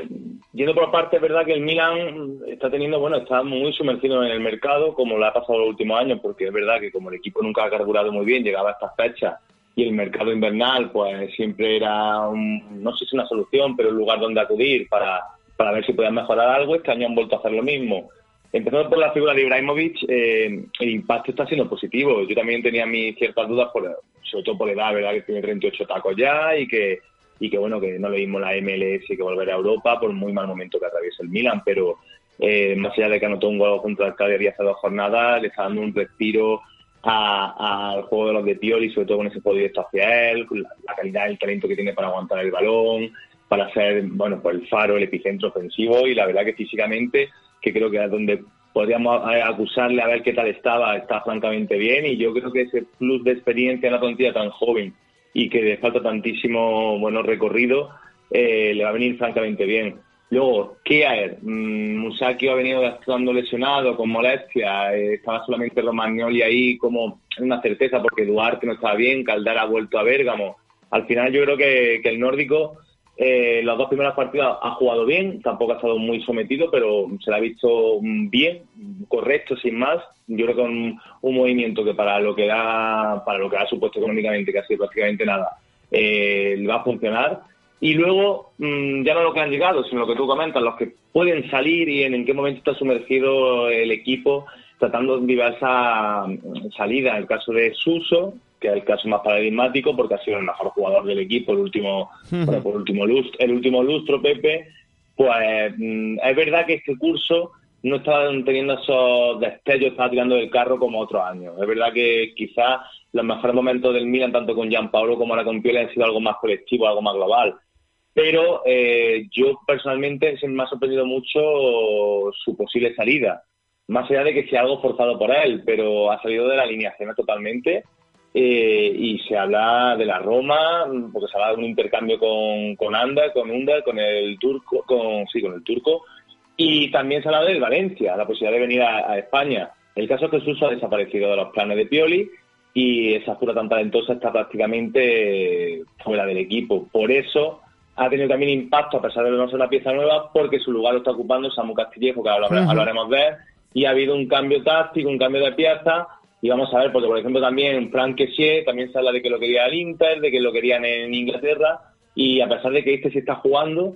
yendo por parte, es verdad que el Milan está teniendo, bueno, está muy sumergido en el mercado, como lo ha pasado los últimos años, porque es verdad que como el equipo nunca ha carburado muy bien, llegaba a estas fechas y el mercado invernal, pues siempre era, un, no sé si una solución, pero un lugar donde acudir para, para ver si podían mejorar algo. Este año han vuelto a hacer lo mismo. Empezando por la figura de Ibrahimovic, eh, el impacto está siendo positivo. Yo también tenía mis ciertas dudas, por, sobre todo por edad, ¿verdad? Que tiene 38 tacos ya y que y que bueno, que no le dimos la MLS que volver a Europa por muy mal momento que atraviesa el Milan, pero eh, más allá de que anotó un gol contra el Cagliari hace dos jornadas, le está dando un respiro al juego de los de Pioli, sobre todo con ese poder directo hacia él, la, la calidad, el talento que tiene para aguantar el balón, para ser, bueno, pues el faro, el epicentro ofensivo y la verdad que físicamente, que creo que es donde podríamos acusarle a ver qué tal estaba, está francamente bien y yo creo que ese plus de experiencia en la plantilla tan joven y que le falta tantísimo bueno recorrido, eh, le va a venir francamente bien. Luego, Kiaer, mmm, Musaki ha venido estando lesionado con molestia, eh, estaba solamente Romagnoli ahí como una certeza porque Duarte no estaba bien, Caldara ha vuelto a Bérgamo. Al final yo creo que, que el nórdico eh, las dos primeras partidas ha jugado bien, tampoco ha estado muy sometido, pero se le ha visto bien, correcto, sin más. Yo creo que un, un movimiento que para lo que ha, para lo que ha supuesto económicamente, que ha sido prácticamente nada, eh, va a funcionar. Y luego, mmm, ya no lo que han llegado, sino lo que tú comentas, los que pueden salir y en, qué momento está sumergido el equipo tratando diversas salidas. El caso de Suso, que es el caso más paradigmático porque ha sido el mejor jugador del equipo el último, bueno, por último lustro, el último lustro, Pepe, pues mm, es verdad que este curso no está teniendo esos destellos, está tirando del carro como otros años. Es verdad que quizás los mejores momentos del Milan, tanto con Gianpaolo como ahora con Pioli, han sido algo más colectivo, algo más global. Pero eh, yo personalmente se me ha sorprendido mucho su posible salida. Más allá de que sea algo forzado por él, pero ha salido de la alineación totalmente eh, y se habla de la Roma, porque se habla de un intercambio con, con Anda, con Unda, con el turco, con, sí, con el turco, y también se habla del Valencia, la posibilidad de venir a, a España. El caso es que Suso ha desaparecido de los planes de Pioli y esa pura tan talentosa está prácticamente fuera del equipo. Por eso ha tenido también impacto, a pesar de no ser una pieza nueva, porque su lugar lo está ocupando Samu Castillejo, que ahora hablaremos de él, y ha habido un cambio táctico, un cambio de pieza, y vamos a ver, porque por ejemplo también Frank Kessie también se habla de que lo quería el Inter, de que lo querían en Inglaterra, y a pesar de que este sí está jugando,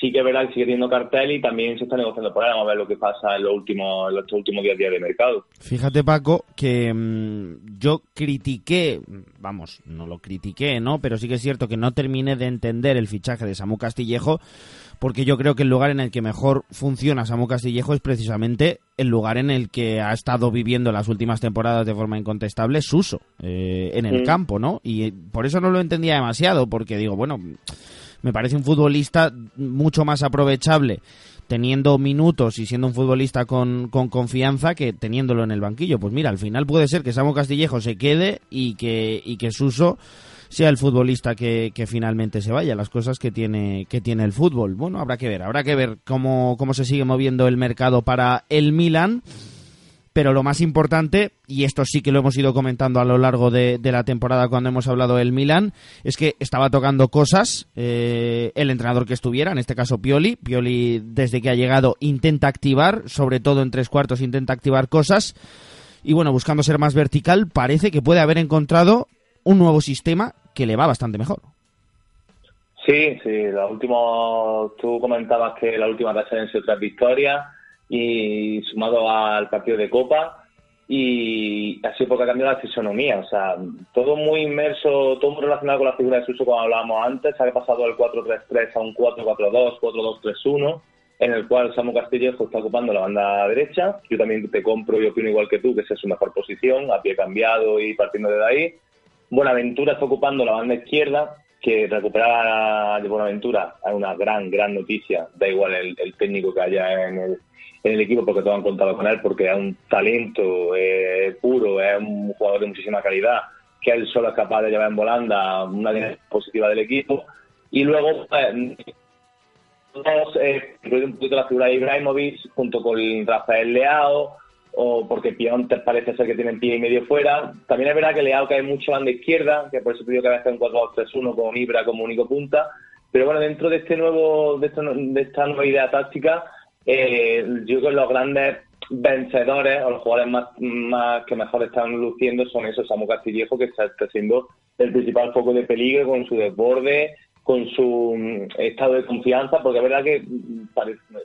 sí que verá que sigue teniendo cartel y también se está negociando por ahí. Vamos a ver lo que pasa en los últimos, en los últimos 10 días de mercado.
Fíjate, Paco, que mmm, yo critiqué, vamos, no lo critiqué, ¿no? Pero sí que es cierto que no terminé de entender el fichaje de Samu Castillejo porque yo creo que el lugar en el que mejor funciona Samu Castillejo es precisamente el lugar en el que ha estado viviendo las últimas temporadas de forma incontestable Suso, eh, en el
Mm.
campo, ¿no? Y por eso no lo entendía demasiado, porque digo, bueno, me parece un futbolista mucho más aprovechable teniendo minutos y siendo un futbolista con, con, confianza que teniéndolo en el banquillo. Pues mira, al final puede ser que Samu Castillejo se quede y que, y que Suso sea el futbolista que, que, finalmente se vaya, las cosas que tiene, que tiene el fútbol. Bueno, habrá que ver, habrá que ver cómo, cómo se sigue moviendo el mercado para el Milan. Pero lo más importante, y esto sí que lo hemos ido comentando a lo largo de, la temporada cuando hemos hablado del Milan, es que estaba tocando cosas eh, el entrenador que estuviera, en este caso Pioli. Pioli, desde que ha llegado, intenta activar, sobre todo en tres cuartos, intenta activar cosas. Y bueno, buscando ser más vertical, parece que puede haber encontrado un nuevo sistema que le va bastante mejor.
Sí, sí, la última, tú comentabas que la última racha han sido tres victorias y sumado al partido de Copa y así porque ha cambiado la fisonomía, o sea, todo muy inmerso, todo muy relacionado con la figura de Suso como hablábamos antes, ha pasado del 4-3-3 a un 4-4-2, 4-2-3-1, en el cual Samu Castillejo está ocupando la banda derecha, yo también te compro y opino igual que tú, que esa es su mejor posición, a pie cambiado y partiendo de ahí. Buenaventura está ocupando la banda izquierda, que recuperar a Buenaventura es una gran, gran noticia, da igual el, el técnico que haya en el, en el equipo porque todos han contado con él, porque es un talento eh, puro, es un jugador de muchísima calidad, que él solo es capaz de llevar en volanda una dinámica positiva del equipo. Y luego, eh, dos, eh, un poquito la figura de Ibrahimovic junto con Rafael Leao, o porque Piontes parece ser que tienen pie y medio fuera. También es verdad que Leao cae mucho a la izquierda, que por eso digo que veces un 4-2-3-1 con Ibra como único punta. Pero bueno, dentro de este nuevo, de de esta nueva idea táctica, eh, yo creo que los grandes vencedores o los jugadores más, más que mejor están luciendo son esos Samu Castillejo que está, está siendo el principal foco de peligro con su desborde con su mm, estado de confianza porque es verdad que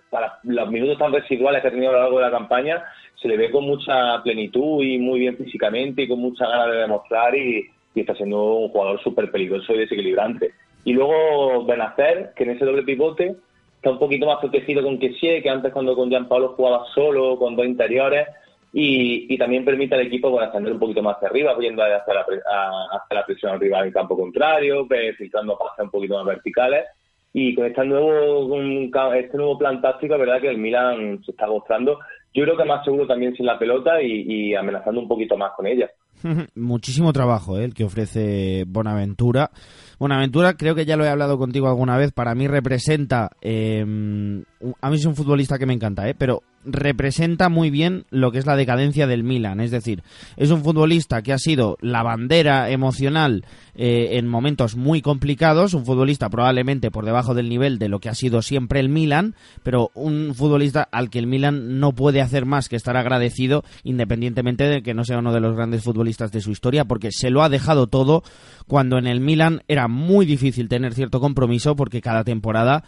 para, los minutos tan residuales que ha tenido a lo largo de la campaña se le ve con mucha plenitud y muy bien físicamente y con mucha ganas de demostrar y, y está siendo un jugador súper peligroso y desequilibrante. Y luego Benacer que en ese doble pivote está un poquito más protegido con Kessie, que antes cuando con Gianpaolo jugaba solo, con dos interiores, y, también permite al equipo ascender un poquito más hacia arriba, yendo hasta la, hasta la presión arriba del campo contrario, filtrando pases un poquito más verticales. Y con este nuevo, este nuevo plan táctico, es verdad que el Milan se está mostrando, yo creo que más seguro también sin la pelota y amenazando un poquito más con ella.
Muchísimo trabajo ¿eh? el que ofrece Bonaventura. Bonaventura, creo que ya lo he hablado contigo alguna vez, para mí representa, eh, a mí es un futbolista que me encanta, ¿eh? pero representa muy bien lo que es la decadencia del Milan. Es decir, es un futbolista que ha sido la bandera emocional eh, en momentos muy complicados, un futbolista probablemente por debajo del nivel de lo que ha sido siempre el Milan, pero un futbolista al que el Milan no puede hacer más que estar agradecido independientemente de que no sea uno de los grandes futbolistas de su historia, porque se lo ha dejado todo cuando en el Milan era muy difícil tener cierto compromiso porque cada temporada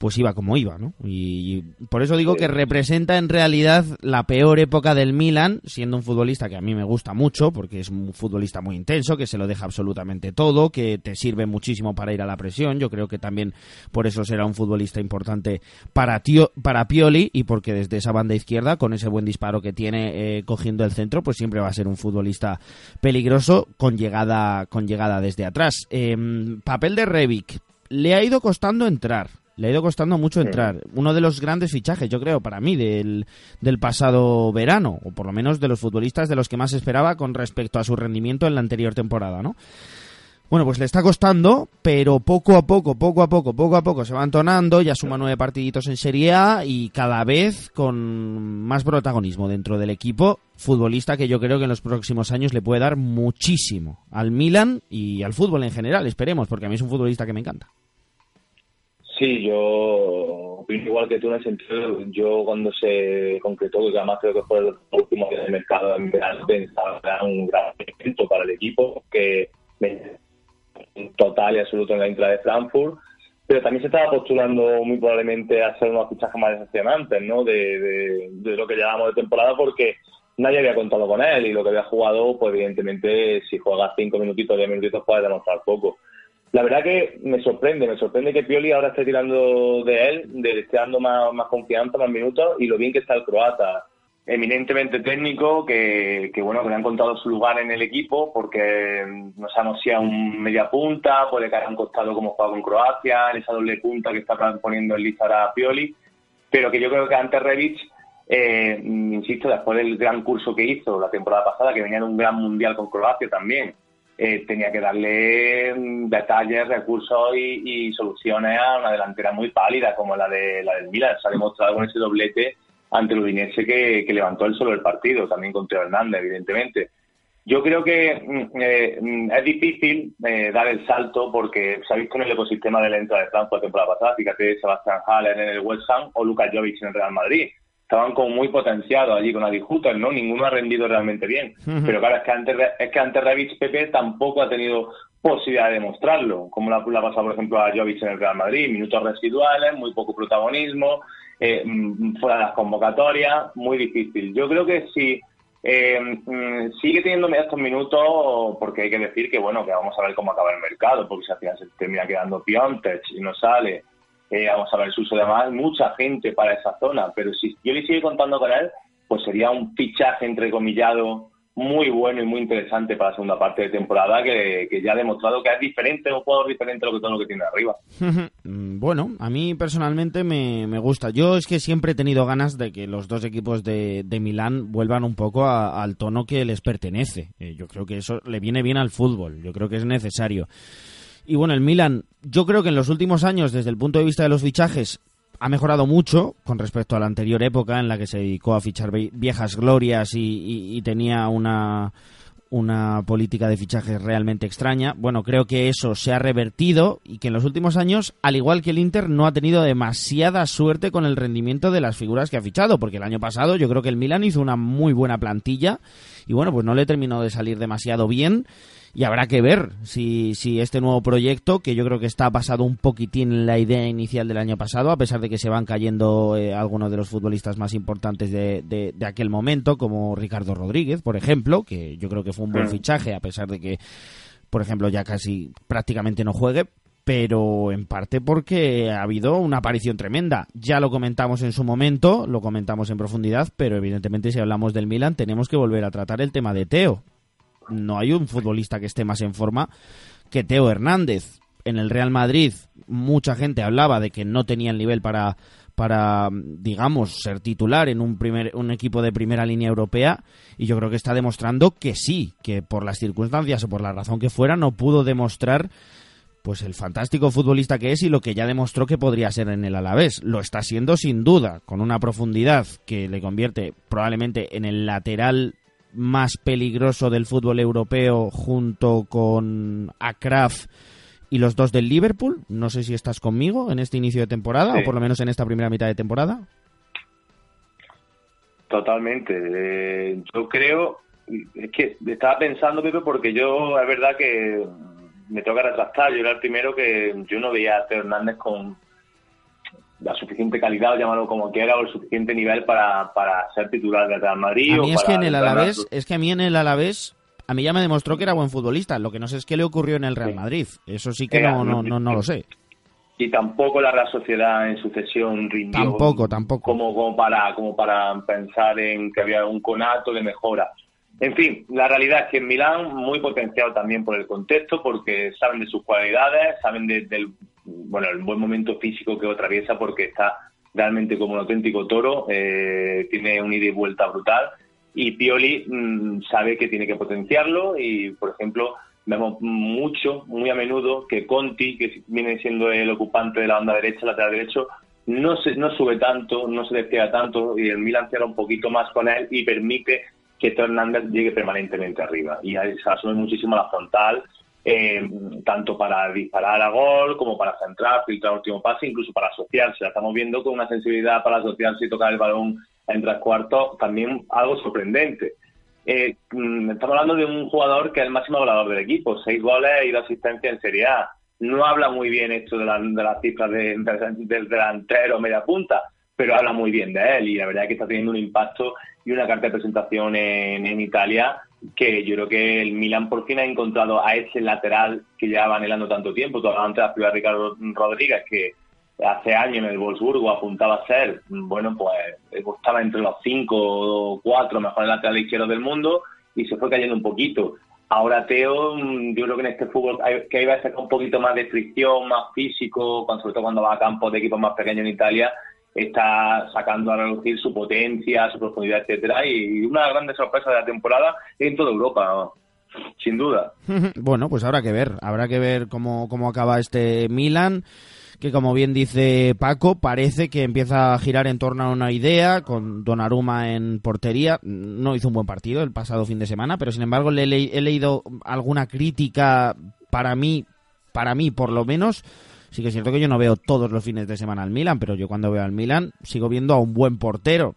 pues iba como iba, ¿no? Y, por eso digo que representa en realidad la peor época del Milan, siendo un futbolista que a mí me gusta mucho, porque es un futbolista muy intenso, que se lo deja absolutamente todo, que te sirve muchísimo para ir a la presión. Yo creo que también por eso será un futbolista importante para, tío, para Pioli y porque desde esa banda izquierda, con ese buen disparo que tiene eh, cogiendo el centro, pues siempre va a ser un futbolista peligroso con llegada, con llegada desde atrás. Em, papel de Revic. Le ha ido costando entrar le ha ido costando mucho entrar. Uno de los grandes fichajes, yo creo, para mí, del, del pasado verano, o por lo menos de los futbolistas de los que más esperaba con respecto a su rendimiento en la anterior temporada, ¿no? Bueno, pues le está costando, pero poco a poco, poco a poco, poco a poco se va entonando, ya suma nueve partiditos en Serie A y cada vez con más protagonismo dentro del equipo, futbolista que yo creo que en los próximos años le puede dar muchísimo al Milan y al fútbol en general, esperemos, porque a mí es un futbolista que me encanta.
Sí, yo opino igual que tú en el sentido, yo cuando se concretó, que además creo que fue el último día mercado en verano, pensaba que era un gran evento para el equipo, que total y absoluto en la entrada de Frankfurt, pero también se estaba postulando muy probablemente a ser unos fichajes más decepcionantes, ¿no? De, lo que llevamos de temporada, porque nadie había contado con él y lo que había jugado, pues evidentemente, si juega cinco minutitos, diez minutitos, puede demostrar poco la verdad que me sorprende, me sorprende que Pioli ahora esté tirando de él, de esté dando más, más confianza, más minutos y lo bien que está el croata. Eminentemente técnico, que, que bueno, que le han contado su lugar en el equipo, porque no sabemos si es un media punta, puede caer a un costado como juega con Croacia, en esa doble punta que está poniendo en lista a Pioli, pero que yo creo que antes Revic, eh, insisto, después del gran curso que hizo la temporada pasada, que venía de un gran mundial con Croacia también, eh, tenía que darle mm, detalles, recursos y, soluciones a una delantera muy pálida como la de la del Milan. Se ha demostrado con ese doblete ante el Udinese que, levantó el solo el partido, también contra Hernández, evidentemente. Yo creo que mm, eh, mm, es difícil eh, dar el salto porque se ha visto en el ecosistema de la entrada de Frankfurt la temporada pasada, fíjate Sebastián Haller en el West Ham o Lucas Jovic en el Real Madrid estaban como muy potenciados allí con Adi ¿no? Ninguno ha rendido realmente bien. Pero claro, es que antes, es que antes Revich Pepe tampoco ha tenido posibilidad de demostrarlo, como la, la pasado, por ejemplo, a Jovic en el Real Madrid, minutos residuales, muy poco protagonismo, eh, mm, fuera de las convocatorias, muy difícil. Yo creo que si eh, mm, sigue teniendo estos minutos, porque hay que decir que, bueno, que vamos a ver cómo acaba el mercado, porque si al final se termina quedando Piontech y no sale, vamos a ver su uso de más, mucha gente para esa zona, pero si yo le sigue contando con él, pues sería un fichaje entrecomillado muy bueno y muy interesante para la segunda parte de temporada que, ya ha demostrado que es diferente, un jugador diferente a lo que todo lo que tiene arriba.
bueno, a mí personalmente me, gusta. Yo es que siempre he tenido ganas de que los dos equipos de, de Milán vuelvan un poco al tono que les pertenece. Eh, yo creo que eso le viene bien al fútbol, yo creo que es necesario. Y bueno, el Milan, yo creo que en los últimos años, desde el punto de vista de los fichajes, ha mejorado mucho con respecto a la anterior época en la que se dedicó a fichar viejas glorias y, tenía una, una política de fichajes realmente extraña. Bueno, creo que eso se ha revertido y que en los últimos años, al igual que el Inter, no ha tenido demasiada suerte con el rendimiento de las figuras que ha fichado, porque el año pasado yo creo que el Milan hizo una muy buena plantilla y bueno, pues no le terminó de salir demasiado bien y habrá que ver si, si este nuevo proyecto, que yo creo que está basado un poquitín en la idea inicial del año pasado, a pesar de que se van cayendo eh, algunos de los futbolistas más importantes de, de, aquel momento, como Ricardo Rodríguez, por ejemplo, que yo creo que fue un buen fichaje, a pesar de que, por ejemplo, ya casi prácticamente no juegue, pero en parte porque ha habido una aparición tremenda. Ya lo comentamos en su momento, lo comentamos en profundidad, pero evidentemente si hablamos del Milan tenemos que volver a tratar el tema de Teo. No hay un futbolista que esté más en forma que Teo Hernández. En el Real Madrid mucha gente hablaba de que no tenía el nivel para para, digamos, ser titular en un, primer, un equipo de primera línea europea y yo creo que está demostrando que sí, que por las circunstancias o por la razón que fuera no pudo demostrar pues el fantástico futbolista que es y lo que ya demostró que podría ser en el Alavés. Lo está siendo sin duda, con una profundidad que le convierte probablemente en el lateral más peligroso del fútbol europeo junto con Akraf y los dos del Liverpool. No sé si estás conmigo en este inicio de temporada o por lo menos en esta primera mitad de temporada.
Totalmente. Eh, yo creo, es que estaba pensando, Pepe, porque yo es verdad que me toca retractar. Yo era el primero que yo no veía a Teo Hernández con la suficiente calidad, o llamarlo como quiera, o el suficiente nivel para, para ser titular del Real Madrid.
A mí es que en el Alavés, es que a mí en el Alavés, a mí ya me demostró que era buen futbolista. Lo que no sé es qué le ocurrió en el Real Madrid. Eso sí que no, no, no, no lo sé.
Y tampoco la Real Sociedad en sucesión rindió.
Tampoco, tampoco.
Como, como, para, como para pensar en que había un conato de mejora. En fin, la realidad es que en Milán muy potenciado también por el contexto, porque saben de sus cualidades, saben del bueno el buen momento físico que atraviesa, porque está realmente como un auténtico toro, eh, tiene un ida y vuelta brutal, y Pioli mm, sabe que tiene que potenciarlo, y por ejemplo vemos mucho, muy a menudo, que Conti, que viene siendo el ocupante de la banda derecha, lateral derecho, no se, no sube tanto, no se despliega tanto, y el Milan cierra un poquito más con él y permite que Teo llegue permanentemente arriba. Y se asume muchísimo la frontal, eh, tanto para disparar a gol como para centrar, filtrar último pase, incluso para asociarse. La estamos viendo con una sensibilidad para asociarse y tocar el balón en tres cuartos, también algo sorprendente. Eh, mm, estamos hablando de un jugador que es el máximo goleador del equipo, seis goles y dos asistencias en Serie A. No habla muy bien esto de, las cifras del delantero media punta, pero habla muy bien de él y la verdad es que está teniendo un impacto y una carta de presentación en, Italia que yo creo que el Milan por fin ha encontrado a ese lateral que llevaba anhelando tanto tiempo. Tú antes de Ricardo Rodríguez, que hace años en el Wolfsburgo apuntaba a ser, bueno, pues estaba entre los cinco o cuatro mejores laterales izquierdos del mundo y se fue cayendo un poquito. Ahora Teo, yo creo que en este fútbol hay, que hay veces un poquito más de fricción, más físico, sobre todo cuando va a campos de equipos más pequeños en Italia, está sacando a reducir su potencia, su profundidad, etcétera, y una grande sorpresa de la temporada en toda Europa, sin duda.
bueno, pues habrá que ver, habrá que ver cómo, cómo acaba este Milan que como bien dice Paco, parece que empieza a girar en torno a una idea, con Donnarumma en portería. No hizo un buen partido el pasado fin de semana, pero sin embargo le he leído alguna crítica para mí, para mí por lo menos, Sí que es cierto que yo no veo todos los fines de semana al Milan, pero yo cuando veo al Milan sigo viendo a un buen portero.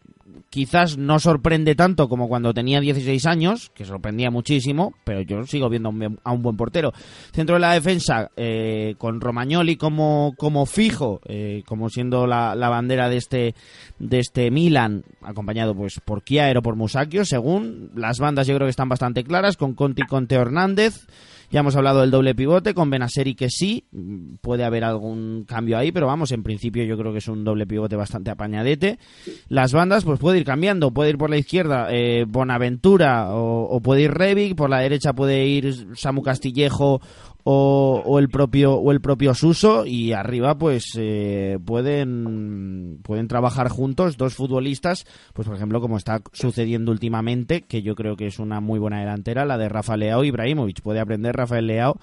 Quizás no sorprende tanto como cuando tenía 16 años, que sorprendía muchísimo, pero yo sigo viendo a un buen portero. Centro de la defensa, eh, con Romagnoli como, como fijo, eh, como siendo la, bandera de este, de este Milan, acompañado pues por Kiaer o por Musakio, según las bandas yo creo que están bastante claras, con Conti y con Teo Hernández. Ya hemos hablado del doble pivote con Benaseri que sí, puede haber algún cambio ahí, pero vamos, en principio yo creo que es un doble pivote bastante apañadete. Las bandas pues puede ir cambiando, puede ir por la izquierda eh, Bonaventura o, puede ir Revic, por la derecha puede ir Samu Castillejo o, el propio o el propio Suso y arriba pues eh, pueden pueden trabajar juntos dos futbolistas pues por ejemplo como está sucediendo últimamente que yo creo que es una muy buena delantera la de Rafael Leao y Ibrahimovic. Puede aprender Rafael Leao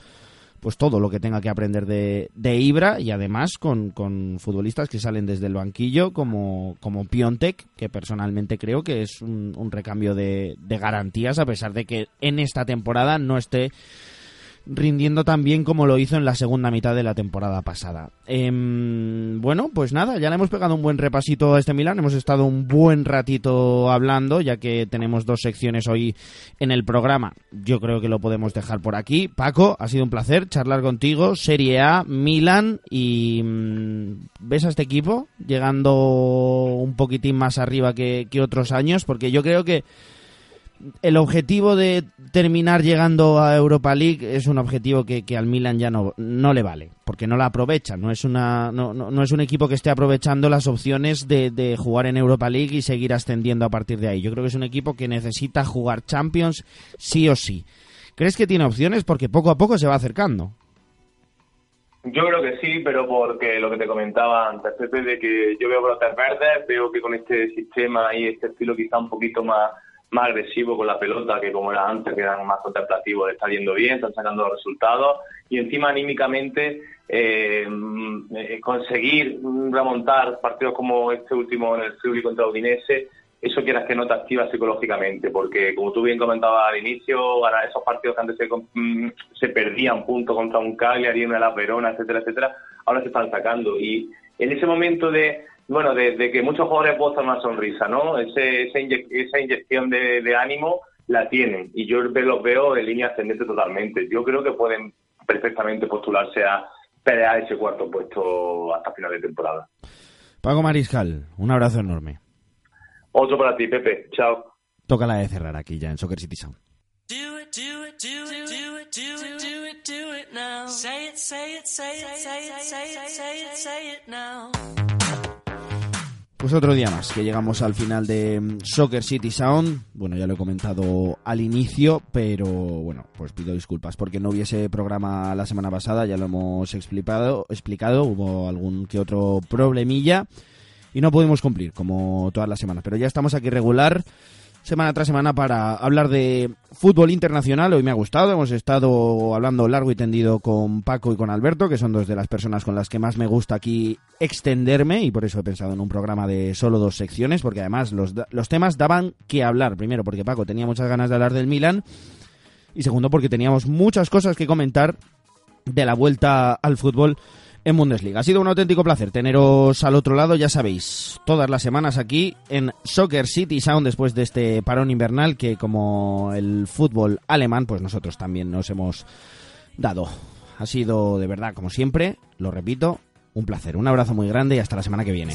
pues todo lo que tenga que aprender de, de Ibra y además con, con, futbolistas que salen desde el banquillo como, como Piontek, que personalmente creo que es un, recambio de garantías a pesar de que en esta temporada no esté rindiendo tan bien como lo hizo en la segunda mitad de la temporada pasada. Em, bueno, pues nada, ya le hemos pegado un buen repasito a este Milan, hemos estado un buen ratito hablando, ya que tenemos dos secciones hoy en el programa. Yo creo que lo podemos dejar por aquí. Paco, ha sido un placer charlar contigo. Serie A, Milan y mm, ¿ves a este equipo llegando un poquitín más arriba que otros años? Porque yo creo que el objetivo de terminar llegando a Europa League es un objetivo que, al Milan ya no, no le vale, porque no la aprovecha. No es, una, no, no, es un equipo que esté aprovechando las opciones de, de, jugar en Europa League y seguir ascendiendo a partir de ahí. Yo creo que es un equipo que necesita jugar Champions sí o sí. ¿Crees que tiene opciones? Porque poco a poco se va acercando.
Yo creo que sí, pero porque lo que te comentaba antes, de que yo veo brotes verdes, veo que con este sistema y este estilo quizá un poquito más más agresivo con la pelota que como era antes, que eran más contemplativos, está yendo bien, están sacando los resultados. Y encima anímicamente eh, eh, conseguir remontar partidos como este último en el Friuli contra Udinese, eso quieras que no te activa psicológicamente, porque como tú bien comentabas al inicio, esos partidos que antes se, mm, se perdían puntos contra un Cagliari, una La Verona, etcétera, etcétera, ahora se están sacando. Y en ese momento de bueno, de, que muchos jugadores postan una sonrisa, ¿no? Ese, esa, inyección de, ánimo la tienen y yo los veo en línea ascendente totalmente. Yo creo que pueden perfectamente postularse a pelear ese cuarto puesto hasta final de temporada.
Pago Mariscal, un abrazo enorme.
Otro para ti, Pepe. Chao.
Toca la de cerrar aquí ya en Soccer City Sound. Pues otro día más, que llegamos al final de mm, Soccer City Sound. Bueno, ya lo he comentado al inicio, pero bueno, pues pido disculpas porque no hubiese programa la semana pasada, ya lo hemos explicado, explicado hubo algún que otro problemilla y no pudimos cumplir como todas las semanas, pero ya estamos aquí regular semana tras semana para hablar de fútbol internacional. Hoy me ha gustado, hemos estado hablando largo y tendido con Paco y con Alberto, que son dos de las personas con las que más me gusta aquí extenderme y por eso he pensado en un programa de solo dos secciones, porque además los, los temas daban que hablar. Primero, porque Paco tenía muchas ganas de hablar del Milan y segundo, porque teníamos muchas cosas que comentar de la vuelta al fútbol en Bundesliga. Ha sido un auténtico placer teneros al otro lado, ya sabéis, todas las semanas aquí en Soccer City Sound después de este parón invernal que como el fútbol alemán, pues nosotros también nos hemos dado. Ha sido de verdad, como siempre, lo repito, un placer. Un abrazo muy grande y hasta la semana que viene.